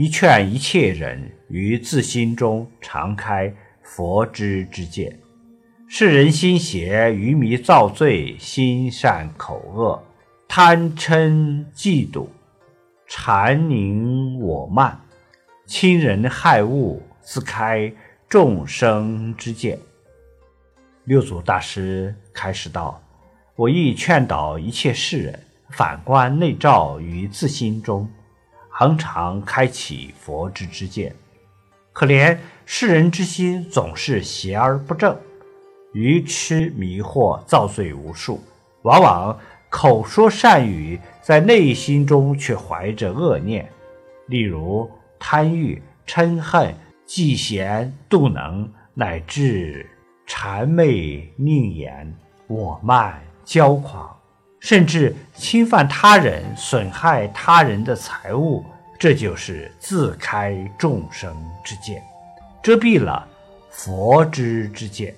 一劝一切人于自心中常开佛知之见。世人心邪，愚迷造罪，心善口恶，贪嗔嫉妒，缠凝我慢，亲人害物，自开众生之见。六祖大师开示道：“我亦劝导一切世人。”反观内照于自心中，恒常开启佛之之见。可怜世人之心总是邪而不正，愚痴迷惑，造罪无数。往往口说善语，在内心中却怀着恶念，例如贪欲、嗔恨、嫉嫌、妒能，乃至谄媚佞言、我慢、骄狂。甚至侵犯他人、损害他人的财物，这就是自开众生之见，遮蔽了佛之之见。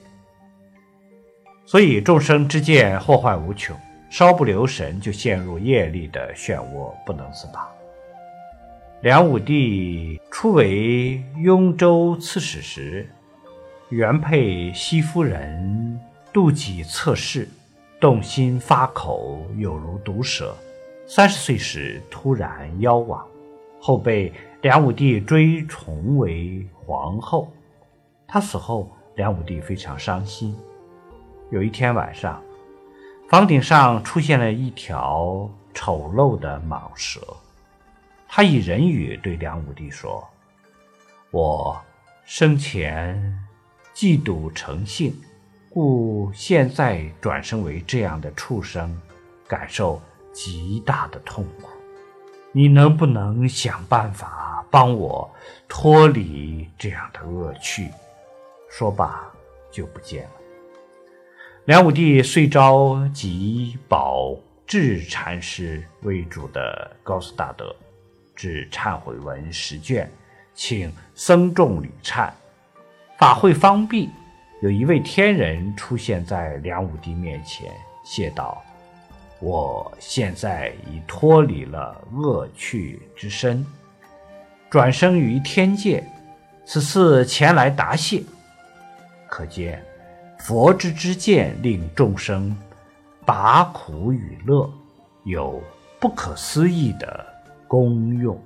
所以众生之见祸患无穷，稍不留神就陷入业力的漩涡，不能自拔。梁武帝初为雍州刺史时，原配西夫人妒忌侧室。动心发口，有如毒蛇。三十岁时突然夭亡，后被梁武帝追崇为皇后。她死后，梁武帝非常伤心。有一天晚上，房顶上出现了一条丑陋的蟒蛇。他以人语对梁武帝说：“我生前嫉妒成性。”故现在转生为这样的畜生，感受极大的痛苦。你能不能想办法帮我脱离这样的恶趣？说罢就不见了。梁武帝遂召集宝智禅师为主的高斯大德，致忏悔文十卷，请僧众礼忏。法会方毕。有一位天人出现在梁武帝面前，谢道：“我现在已脱离了恶趣之身，转生于天界，此次前来答谢。可见佛之之见令众生拔苦与乐，有不可思议的功用。”